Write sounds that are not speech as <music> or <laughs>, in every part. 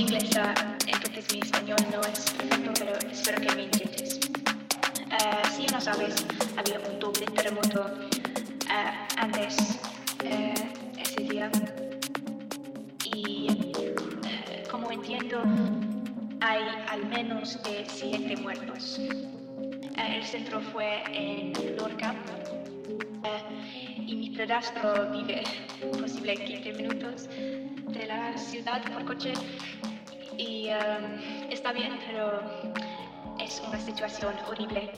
inglesa, entonces eh, mi español no es perfecto, pero espero que me entiendes. Eh, uh, si no sabes, había un doble terremoto uh, antes uh, ese día. Y como entiendo, hay al menos de siete muertos. el centro fue en Lorca y mi pedastro vive <laughs> posible 15 minutos de la ciudad por coche y em, está bien, pero es una situación horrible.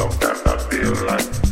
Sometimes I feel like